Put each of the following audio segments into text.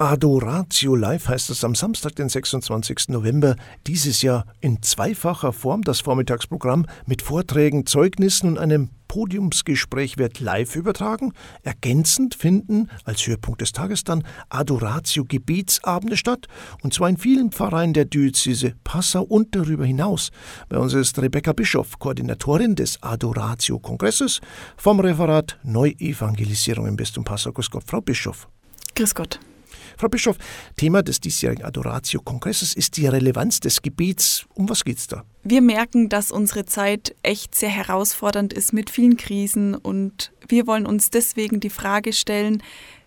Adoratio Live heißt es am Samstag, den 26. November, dieses Jahr in zweifacher Form. Das Vormittagsprogramm mit Vorträgen, Zeugnissen und einem Podiumsgespräch wird live übertragen. Ergänzend finden als Höhepunkt des Tages dann Adoratio Gebetsabende statt, und zwar in vielen Pfarreien der Diözese Passau und darüber hinaus. Bei uns ist Rebecca Bischoff, Koordinatorin des Adoratio Kongresses vom Referat Neuevangelisierung im Bistum Passau. Grüß Gott, Frau Bischoff. Grüß Gott. Frau Bischof, Thema des diesjährigen Adoratio-Kongresses ist die Relevanz des Gebets. Um was geht's da? Wir merken, dass unsere Zeit echt sehr herausfordernd ist mit vielen Krisen und wir wollen uns deswegen die Frage stellen,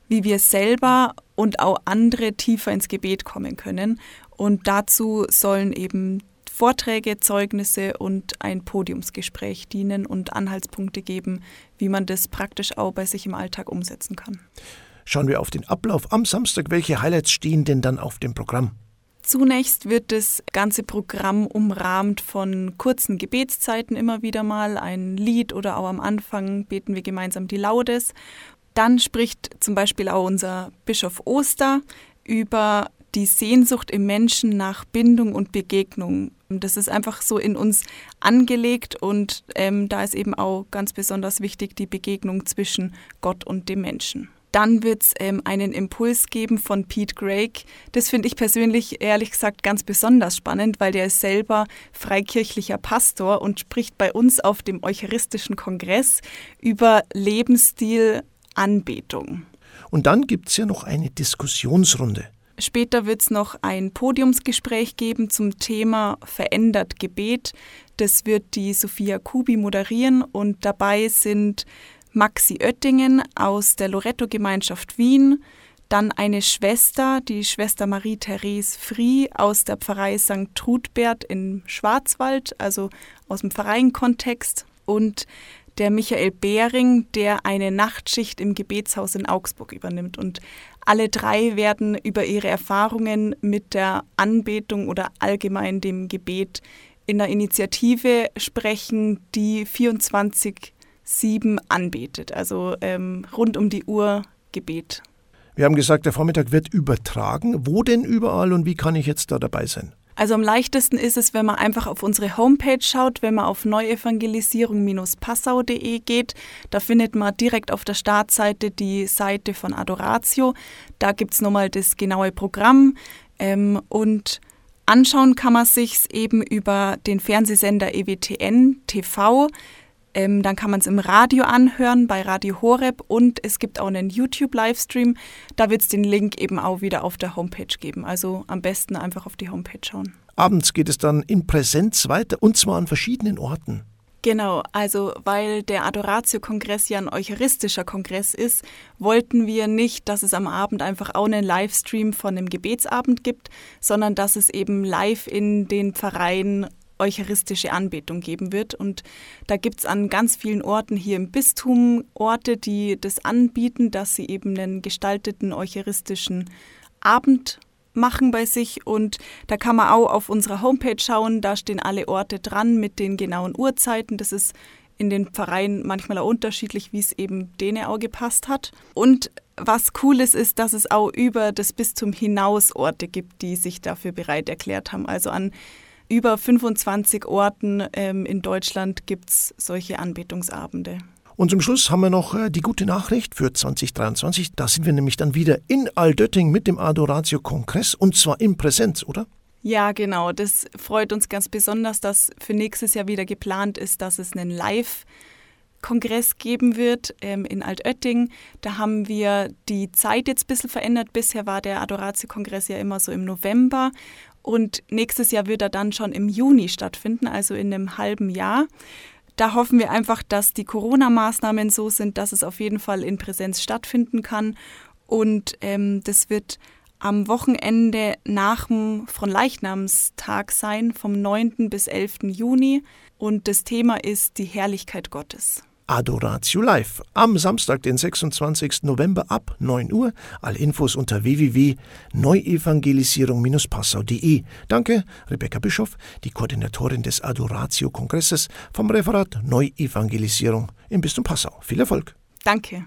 wie wir selber und auch andere tiefer ins Gebet kommen können. Und dazu sollen eben Vorträge, Zeugnisse und ein Podiumsgespräch dienen und Anhaltspunkte geben, wie man das praktisch auch bei sich im Alltag umsetzen kann. Schauen wir auf den Ablauf am Samstag. Welche Highlights stehen denn dann auf dem Programm? Zunächst wird das ganze Programm umrahmt von kurzen Gebetszeiten immer wieder mal, ein Lied oder auch am Anfang beten wir gemeinsam die Laudes. Dann spricht zum Beispiel auch unser Bischof Oster über die Sehnsucht im Menschen nach Bindung und Begegnung. Das ist einfach so in uns angelegt und ähm, da ist eben auch ganz besonders wichtig die Begegnung zwischen Gott und dem Menschen. Dann wird es ähm, einen Impuls geben von Pete Greig. Das finde ich persönlich ehrlich gesagt ganz besonders spannend, weil der ist selber freikirchlicher Pastor und spricht bei uns auf dem Eucharistischen Kongress über Lebensstil Anbetung. Und dann gibt es ja noch eine Diskussionsrunde. Später wird es noch ein Podiumsgespräch geben zum Thema Verändert Gebet. Das wird die Sophia Kubi moderieren und dabei sind Maxi Oettingen aus der Loretto-Gemeinschaft Wien, dann eine Schwester, die Schwester Marie-Therese Frie aus der Pfarrei St. Trudbert in Schwarzwald, also aus dem Pfarreienkontext, und der Michael Behring, der eine Nachtschicht im Gebetshaus in Augsburg übernimmt. Und alle drei werden über ihre Erfahrungen mit der Anbetung oder allgemein dem Gebet in der Initiative sprechen, die 24 sieben anbetet, also ähm, rund um die Uhr Gebet. Wir haben gesagt, der Vormittag wird übertragen. Wo denn überall und wie kann ich jetzt da dabei sein? Also am leichtesten ist es, wenn man einfach auf unsere Homepage schaut, wenn man auf neuevangelisierung-passau.de geht. Da findet man direkt auf der Startseite die Seite von Adoratio. Da gibt es nochmal das genaue Programm ähm, und anschauen kann man sich eben über den Fernsehsender EWTN TV. Ähm, dann kann man es im Radio anhören, bei Radio Horeb und es gibt auch einen YouTube-Livestream. Da wird es den Link eben auch wieder auf der Homepage geben. Also am besten einfach auf die Homepage schauen. Abends geht es dann in Präsenz weiter und zwar an verschiedenen Orten. Genau, also weil der Adoratio-Kongress ja ein eucharistischer Kongress ist, wollten wir nicht, dass es am Abend einfach auch einen Livestream von einem Gebetsabend gibt, sondern dass es eben live in den Pfarreien eucharistische Anbetung geben wird. Und da gibt es an ganz vielen Orten hier im Bistum Orte, die das anbieten, dass sie eben einen gestalteten eucharistischen Abend machen bei sich und da kann man auch auf unserer Homepage schauen, da stehen alle Orte dran mit den genauen Uhrzeiten. Das ist in den Pfarreien manchmal auch unterschiedlich, wie es eben denen auch gepasst hat. Und was cool ist, ist, dass es auch über das Bistum hinaus Orte gibt, die sich dafür bereit erklärt haben. Also an über 25 Orten ähm, in Deutschland gibt es solche Anbetungsabende. Und zum Schluss haben wir noch äh, die gute Nachricht für 2023. Da sind wir nämlich dann wieder in Aldötting mit dem Adoratio-Kongress und zwar in Präsenz, oder? Ja, genau. Das freut uns ganz besonders, dass für nächstes Jahr wieder geplant ist, dass es einen Live- Kongress geben wird ähm, in Altötting. Da haben wir die Zeit jetzt ein bisschen verändert. Bisher war der Adoratio-Kongress ja immer so im November und nächstes Jahr wird er dann schon im Juni stattfinden, also in einem halben Jahr. Da hoffen wir einfach, dass die Corona-Maßnahmen so sind, dass es auf jeden Fall in Präsenz stattfinden kann. Und ähm, das wird am Wochenende nach dem Fronleichnamstag sein, vom 9. bis 11. Juni. Und das Thema ist die Herrlichkeit Gottes. Adoratio Live am Samstag, den 26. November ab 9 Uhr. Alle Infos unter www.neuevangelisierung-passau.de. Danke, Rebecca Bischoff, die Koordinatorin des Adoratio-Kongresses vom Referat Neuevangelisierung im Bistum Passau. Viel Erfolg. Danke.